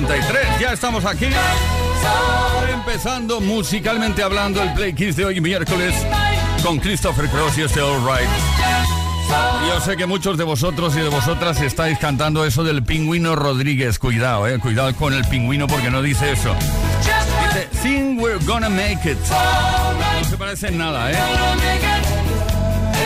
1983. Ya estamos aquí. Empezando musicalmente hablando el Play Kiss de hoy miércoles con Christopher Cross y este All Right. Yo sé que muchos de vosotros y de vosotras estáis cantando eso del pingüino Rodríguez. Cuidado, eh, cuidado con el pingüino porque no dice eso. Dice, Think we're gonna make it. No se parece en nada, ¿eh?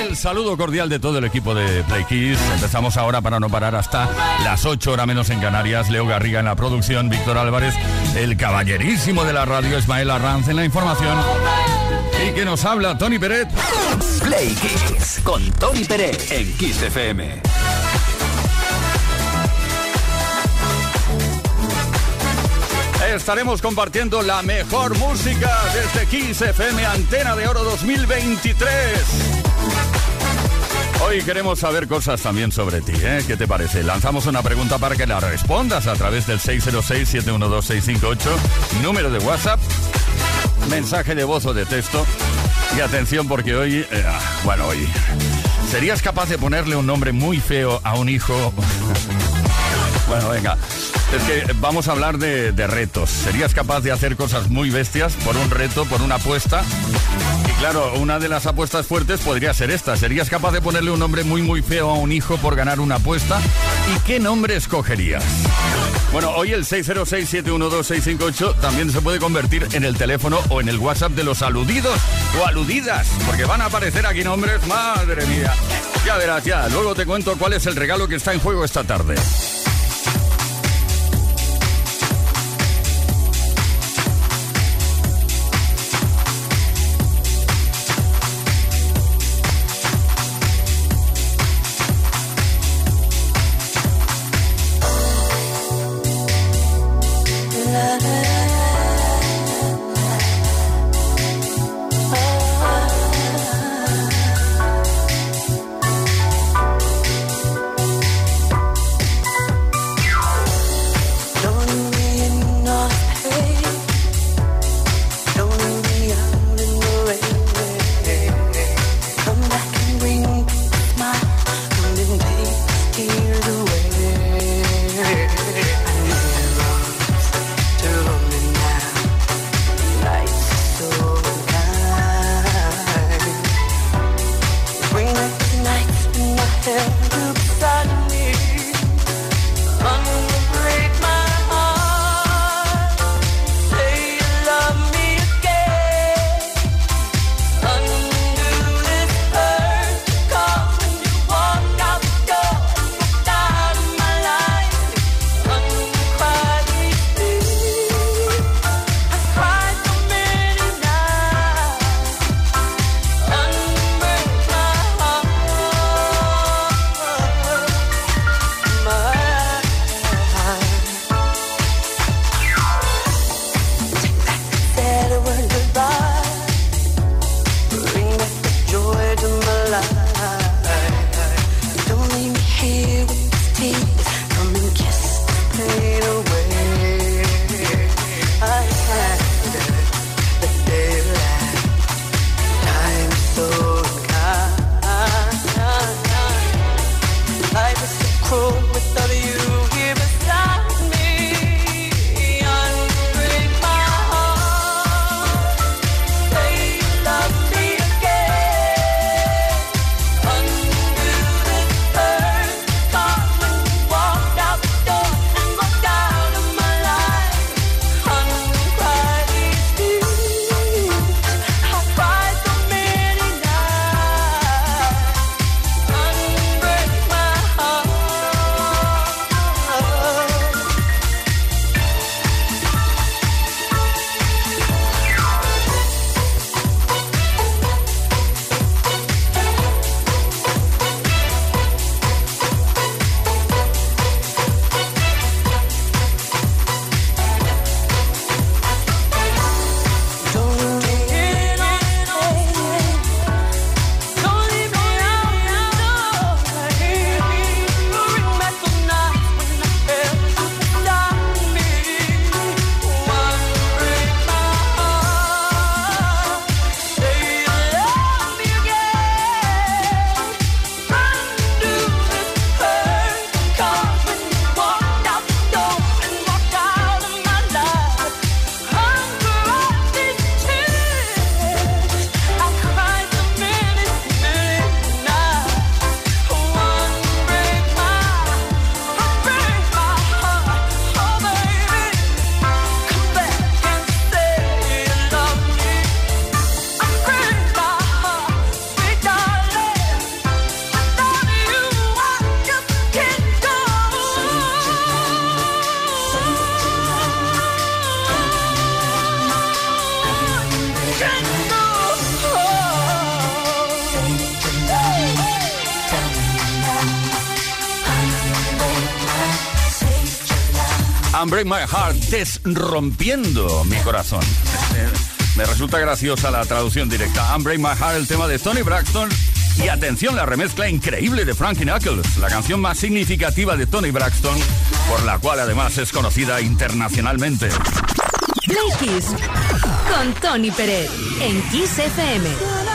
El saludo cordial de todo el equipo de Play Kiss. Empezamos ahora para no parar hasta las 8 horas menos en Canarias. Leo Garriga en la producción, Víctor Álvarez, el caballerísimo de la radio, Ismael Arranz en la información. Y que nos habla Tony Peret. Play Kiss con Tony Peret en Kiss FM. Estaremos compartiendo la mejor música desde Kiss FM Antena de Oro 2023. Hoy queremos saber cosas también sobre ti, ¿eh? ¿Qué te parece? Lanzamos una pregunta para que la respondas a través del 606-712-658, número de WhatsApp, mensaje de voz o de texto. Y atención porque hoy, eh, bueno, hoy, ¿serías capaz de ponerle un nombre muy feo a un hijo? bueno, venga. Es que vamos a hablar de, de, retos. ¿Serías capaz de hacer cosas muy bestias por un reto, por una apuesta? Claro, una de las apuestas fuertes podría ser esta. ¿Serías capaz de ponerle un nombre muy muy feo a un hijo por ganar una apuesta? ¿Y qué nombre escogerías? Bueno, hoy el 606-712-658 también se puede convertir en el teléfono o en el WhatsApp de los aludidos o aludidas, porque van a aparecer aquí nombres, madre mía. Ya verás, ya. Luego te cuento cuál es el regalo que está en juego esta tarde. Break My Heart, desrompiendo mi corazón. Me resulta graciosa la traducción directa. Break My Heart, el tema de Tony Braxton Y atención, la remezcla increíble de Frankie Knuckles, la canción más significativa de Tony Braxton, por la cual además es conocida internacionalmente. Con Tony Pérez en Kiss FM.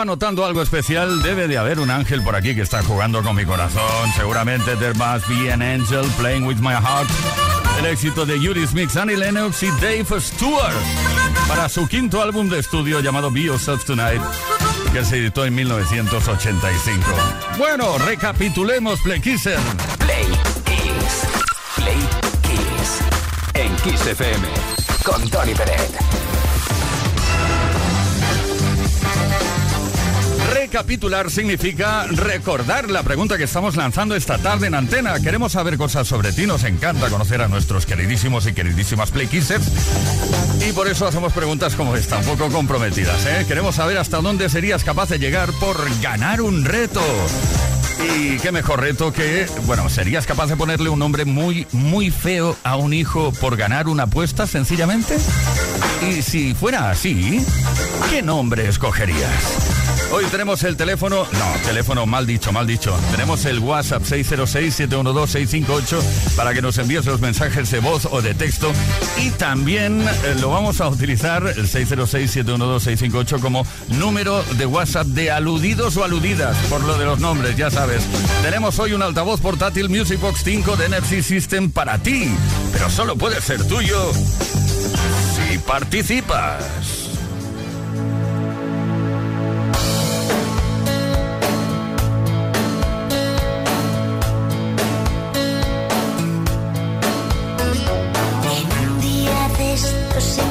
Estaba algo especial. Debe de haber un ángel por aquí que está jugando con mi corazón. Seguramente there must be an angel playing with my heart. El éxito de Yuri Smith, Annie Lennox y Dave Stewart para su quinto álbum de estudio llamado Be Yourself Tonight que se editó en 1985. Bueno, recapitulemos Play Kisser. Play Kiss. Play Kiss. En Kiss FM. Con Tony Pérez. Recapitular significa recordar la pregunta que estamos lanzando esta tarde en antena. Queremos saber cosas sobre ti, nos encanta conocer a nuestros queridísimos y queridísimas Play Kissers. Y por eso hacemos preguntas como esta, un poco comprometidas. ¿eh? Queremos saber hasta dónde serías capaz de llegar por ganar un reto. Y qué mejor reto que, bueno, ¿serías capaz de ponerle un nombre muy, muy feo a un hijo por ganar una apuesta sencillamente? Y si fuera así, ¿qué nombre escogerías? Hoy tenemos el teléfono, no, teléfono mal dicho, mal dicho. Tenemos el WhatsApp 606-712-658 para que nos envíes los mensajes de voz o de texto. Y también eh, lo vamos a utilizar, el 606-712-658, como número de WhatsApp de aludidos o aludidas, por lo de los nombres, ya sabes. Tenemos hoy un altavoz portátil Music Box 5 de Energy System para ti, pero solo puede ser tuyo si participas. Te juro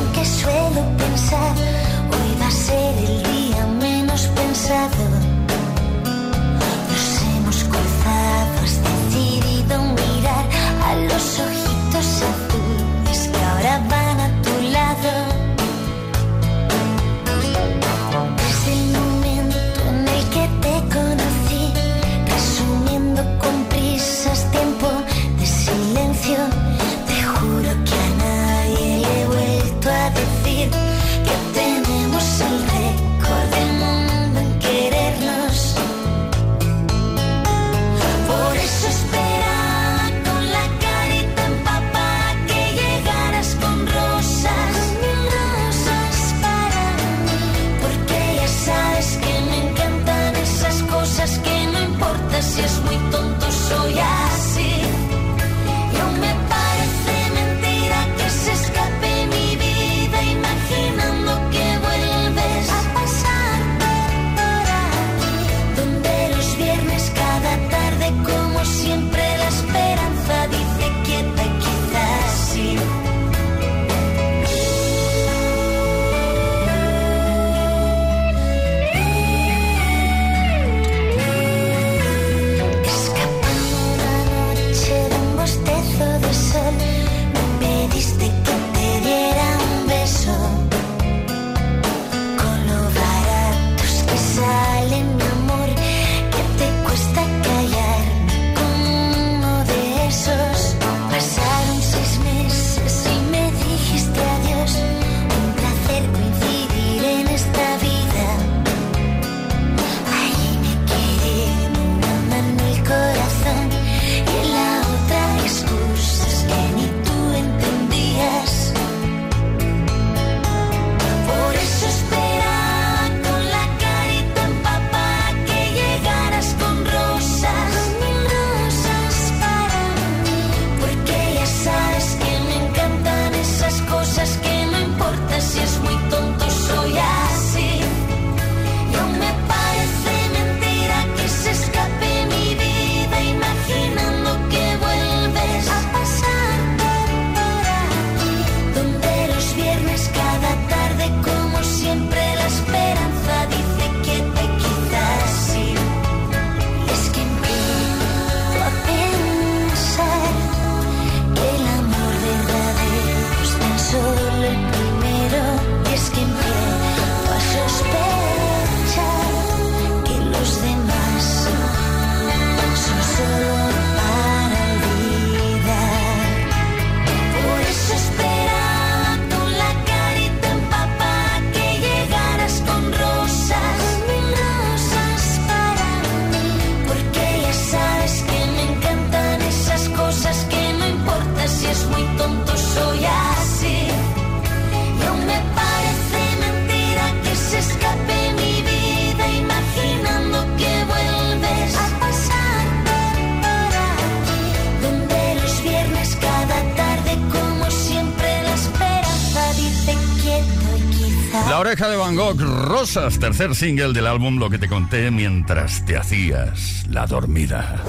oreja de Van Gogh, Rosas, tercer single del álbum Lo que te conté mientras te hacías la dormida.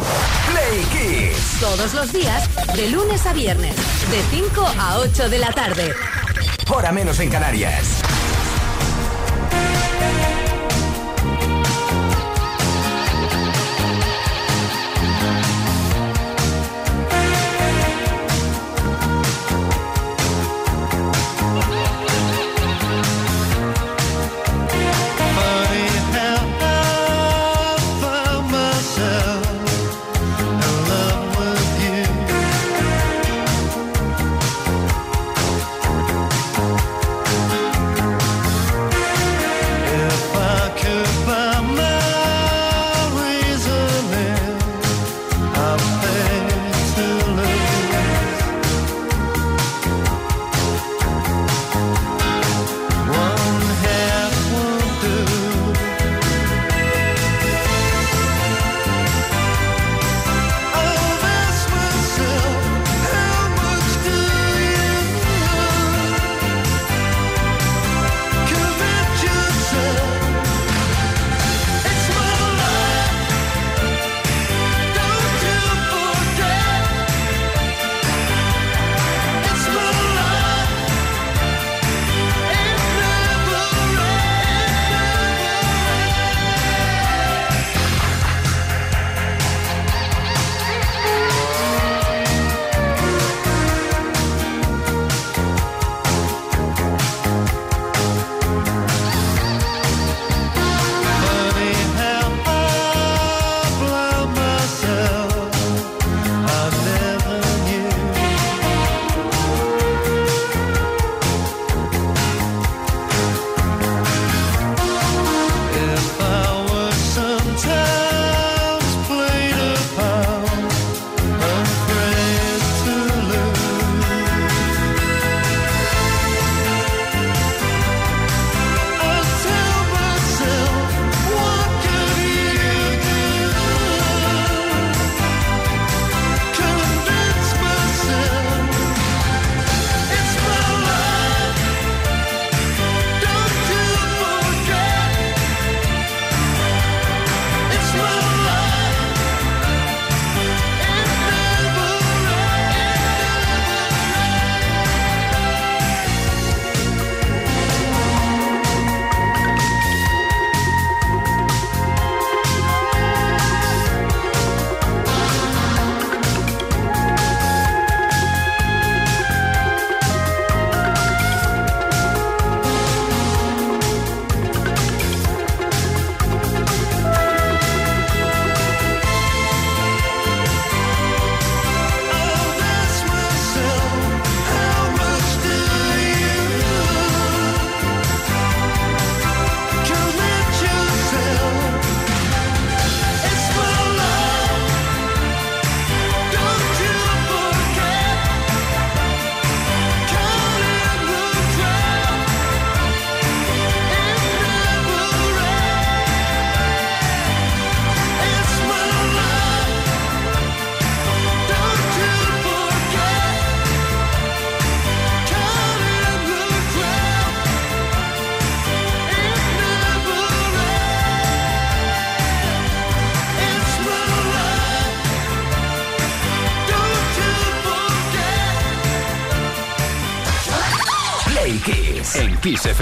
Play Kiss. Todos los días, de lunes a viernes, de 5 a 8 de la tarde. Hora menos en Canarias.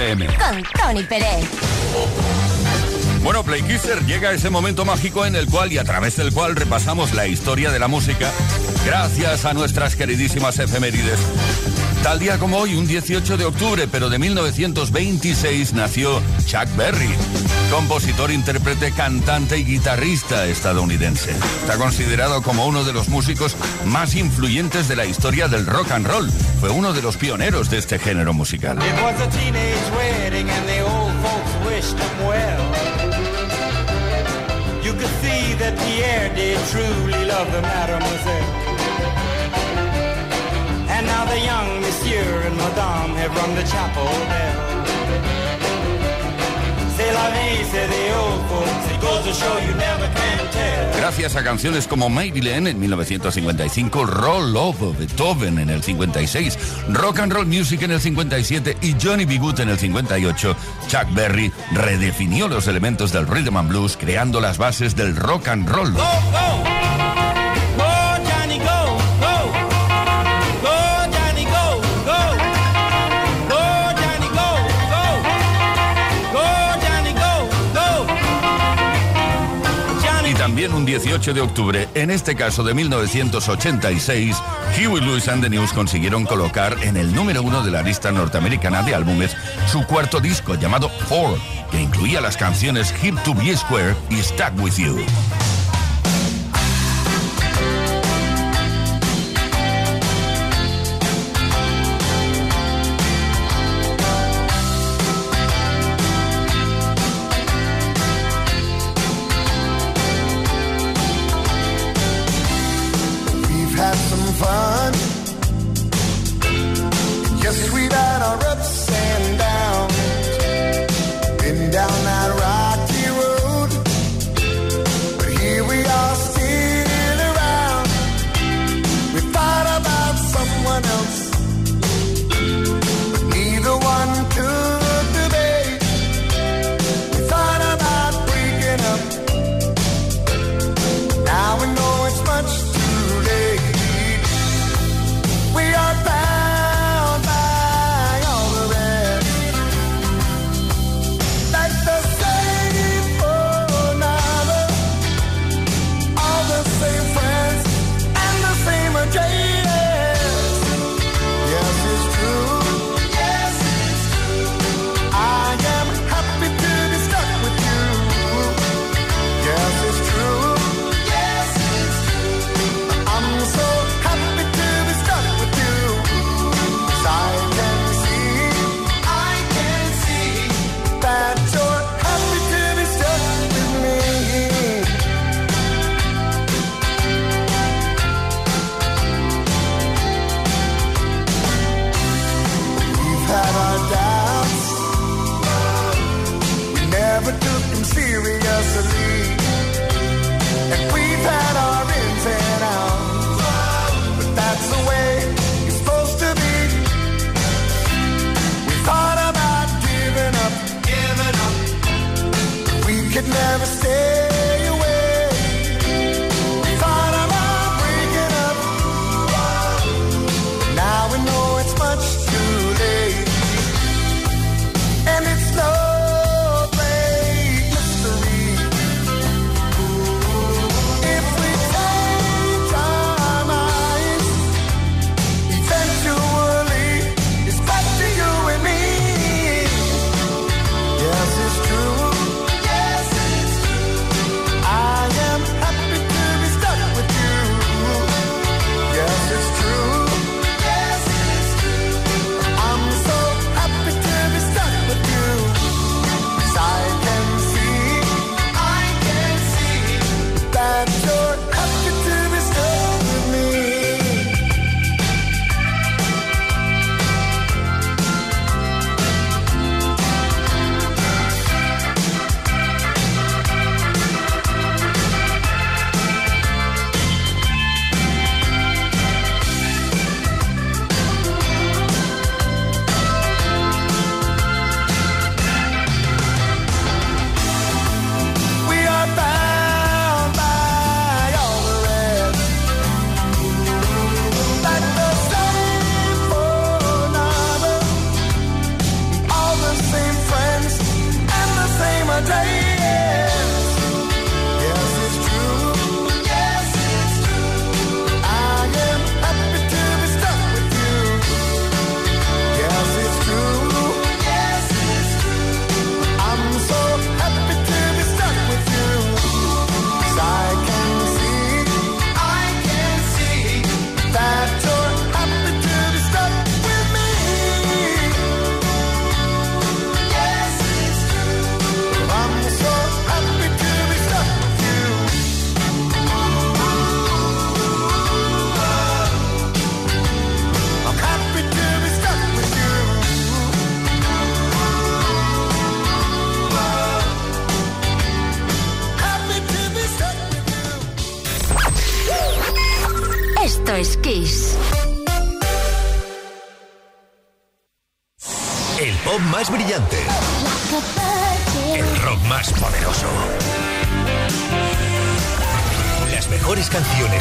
FM. Con Tony Pérez. Bueno, Play Kisser llega ese momento mágico en el cual y a través del cual repasamos la historia de la música gracias a nuestras queridísimas efemérides. Tal día como hoy, un 18 de octubre, pero de 1926, nació Chuck Berry, compositor, intérprete, cantante y guitarrista estadounidense. Está considerado como uno de los músicos más influyentes de la historia del rock and roll. Fue uno de los pioneros de este género musical. And now the young monsieur and madame have rung the chapel bell. Gracias a canciones como Maryland en 1955, Roll Love Beethoven en el 56, Rock and Roll Music en el 57 y Johnny B. Good en el 58, Chuck Berry redefinió los elementos del rhythm and blues creando las bases del rock and roll. También un 18 de octubre, en este caso de 1986, Huey Lewis and the News consiguieron colocar en el número uno de la lista norteamericana de álbumes su cuarto disco llamado Four, que incluía las canciones Hip to Be Square y Stuck With You.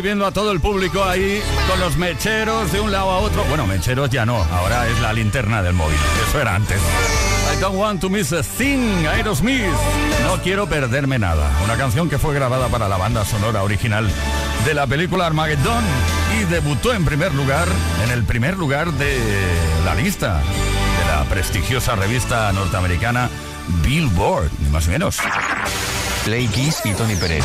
viendo a todo el público ahí con los mecheros de un lado a otro. Bueno, mecheros ya no, ahora es la linterna del móvil. Eso era antes. I don't want to miss a thing, Aerosmith. No quiero perderme nada. Una canción que fue grabada para la banda sonora original de la película Armageddon y debutó en primer lugar, en el primer lugar de la lista de la prestigiosa revista norteamericana Billboard, más ni menos. Play Kiss y Tony Pérez.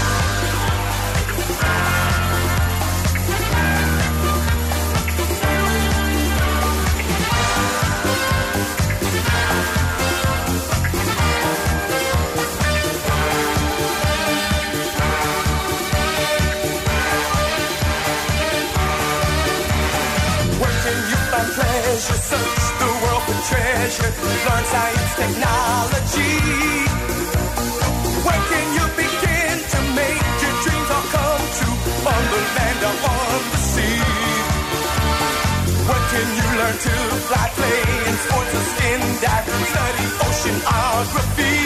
Learn to fly, play in sports or skin dive, study oceanography?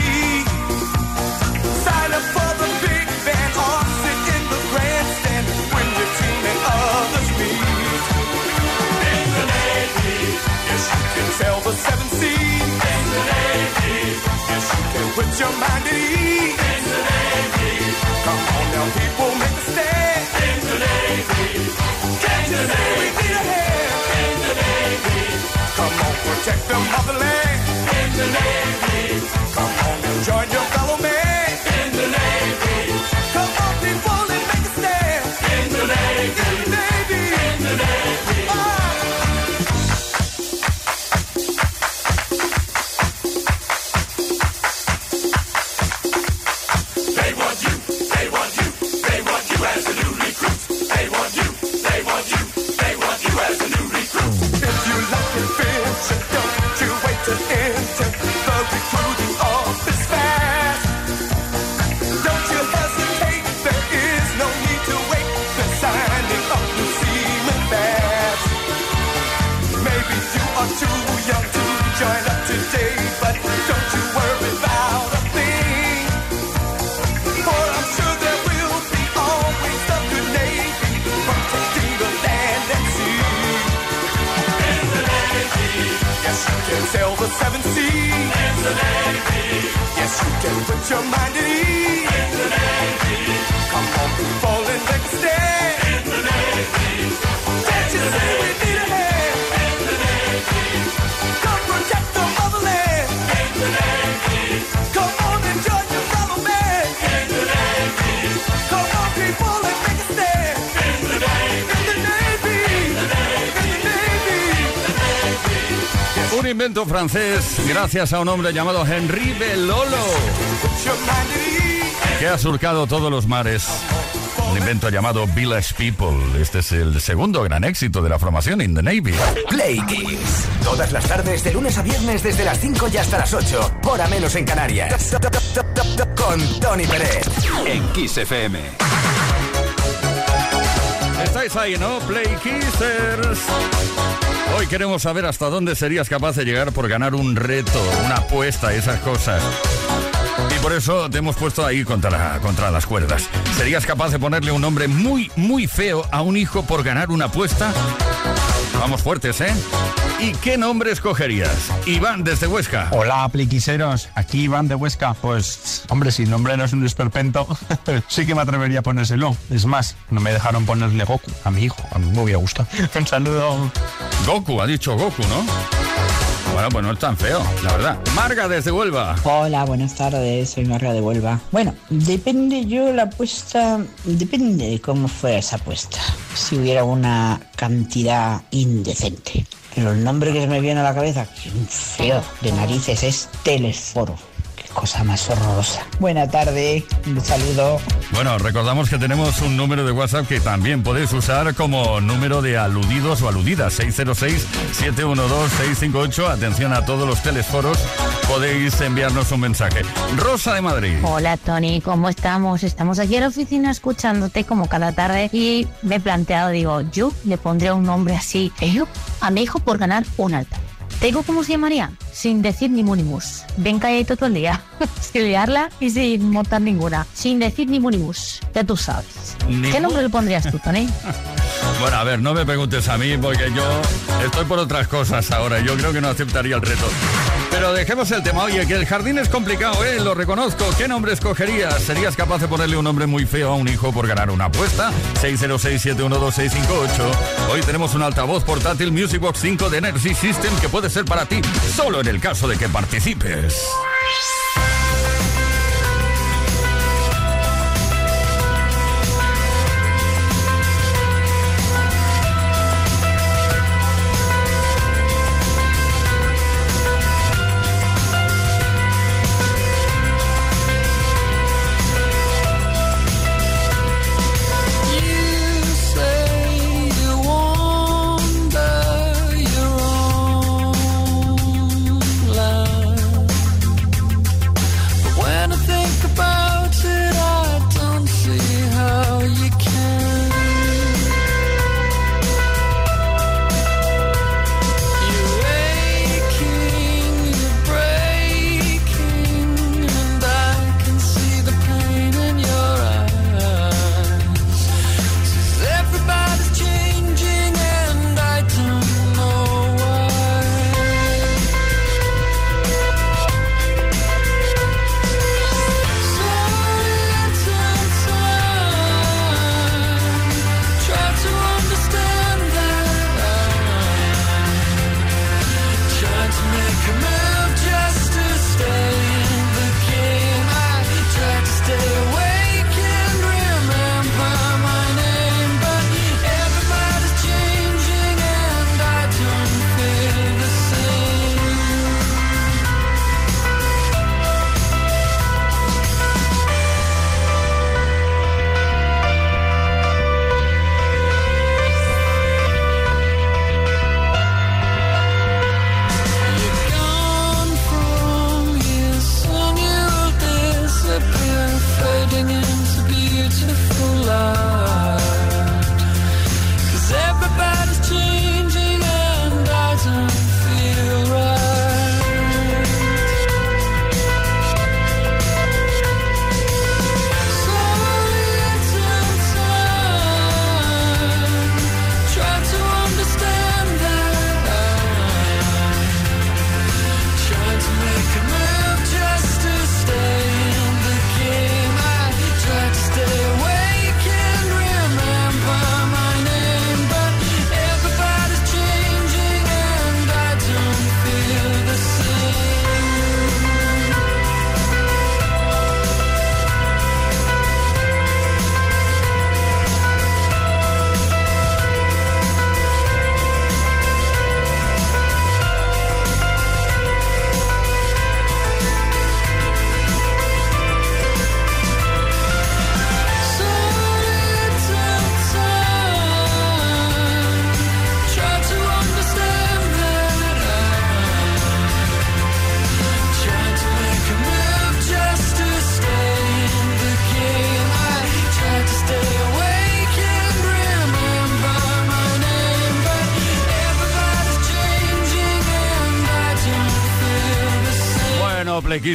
Sign up for the big band or sit in the grandstand when your team and others meet. In the Navy, yes, you can sail the seven seas. In the Navy, yes, you can put your mind at ease. In the Navy, come on now, people, make a stand. In the Navy, can't you see we need a hand? Protect the motherland. In the Navy, yes, you can put your mind at ease. Come on, people, Un invento francés gracias a un hombre llamado Henri Belolo, que ha surcado todos los mares. Un invento llamado Village People. Este es el segundo gran éxito de la formación in the Navy. Play Kiss. Todas las tardes, de lunes a viernes, desde las 5 y hasta las 8. Hora menos en Canarias. Con Tony Pérez. En Kiss FM. Estáis ahí, ¿no? Play Kissers. Hoy queremos saber hasta dónde serías capaz de llegar por ganar un reto, una apuesta, esas cosas. Y por eso te hemos puesto ahí contra, contra las cuerdas. ¿Serías capaz de ponerle un nombre muy, muy feo a un hijo por ganar una apuesta? Vamos fuertes, ¿eh? ¿Y qué nombre escogerías? Iván desde Huesca. Hola, pliquiseros. Aquí Iván de Huesca. Pues, hombre, si el nombre no es un esperpento, sí que me atrevería a ponérselo. Es más, no me dejaron ponerle Goku a mi hijo. A mí me hubiera gustado. Un saludo. Goku, ha dicho Goku, ¿no? Bueno, pues no es tan feo, la verdad. Marga desde Huelva. Hola, buenas tardes, soy Marga de Huelva. Bueno, depende yo la apuesta, depende de cómo fuera esa apuesta. Si hubiera una cantidad indecente. Pero el nombre que se me viene a la cabeza, que feo de narices, es Telesforo. Cosa más horrorosa. Buena tarde, un saludo. Bueno, recordamos que tenemos un número de WhatsApp que también podéis usar como número de aludidos o aludidas. 606-712-658. Atención a todos los telesforos. Podéis enviarnos un mensaje. Rosa de Madrid. Hola Tony, ¿cómo estamos? Estamos aquí en la oficina escuchándote como cada tarde y me he planteado, digo, yo le pondré un nombre así feo a mi hijo por ganar un alta. ¿Te digo cómo se llamaría? Sin decir ni munimus. Ven calladito todo el día. sin liarla y sin montar ninguna. Sin decir ni munimus. Ya tú sabes. ¿Qué nombre le pondrías tú, Tony? Bueno, a ver, no me preguntes a mí porque yo estoy por otras cosas ahora. Yo creo que no aceptaría el reto. Pero dejemos el tema. Oye, que el jardín es complicado, ¿eh? Lo reconozco. ¿Qué nombre escogerías? ¿Serías capaz de ponerle un nombre muy feo a un hijo por ganar una apuesta? 606-712-658. Hoy tenemos un altavoz portátil Music Box 5 de Energy System que puede ser para ti solo en el caso de que participes.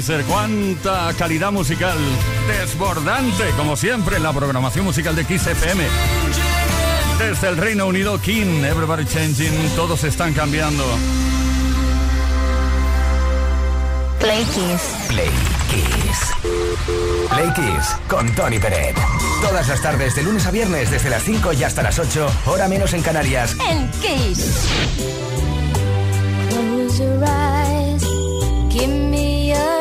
Kisser. Cuánta calidad musical desbordante, como siempre, en la programación musical de Kiss FM. Desde el Reino Unido, King, Everybody Changing, todos están cambiando. Play Kiss. Play Kiss. Play Kiss con Tony Peret. Todas las tardes, de lunes a viernes, desde las 5 y hasta las 8, hora menos en Canarias. En Kiss. Close your eyes, give me your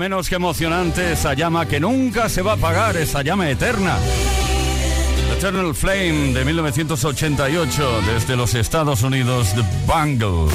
menos que emocionante esa llama que nunca se va a apagar, esa llama eterna. Eternal Flame de 1988 desde los Estados Unidos, The Bangles.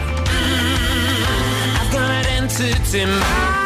good entity. My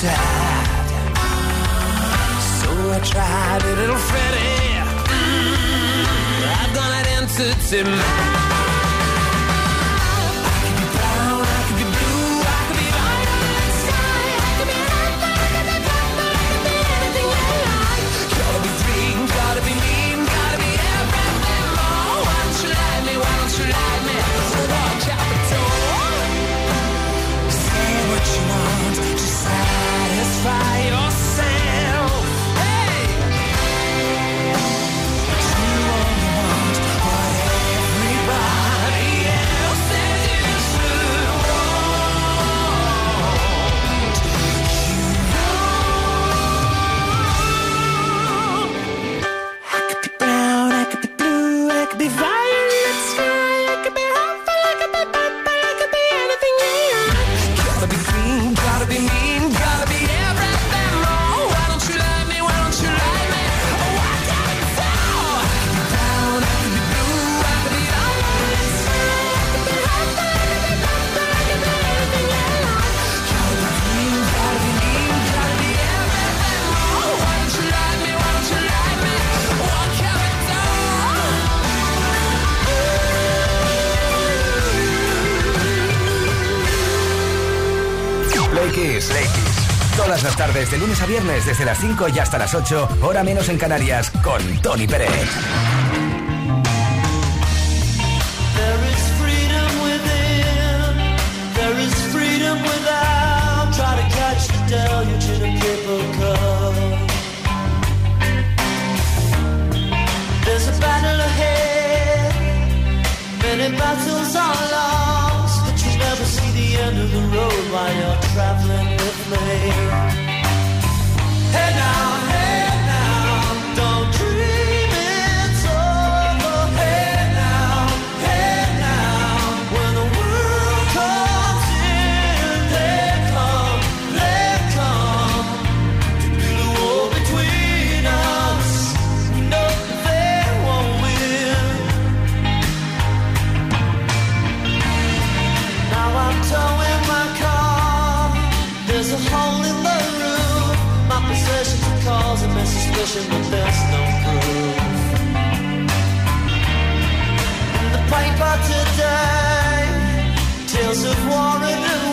sad. So I tried a little Freddy. Mm, I've gone at entity man. tardes de lunes a viernes desde las 5 y hasta las 8, hora menos en Canarias, con Tony Pérez. There's a battle ahead. Many battles are lost, but you never see the end of the road while you're traveling with me. today. Tales of war and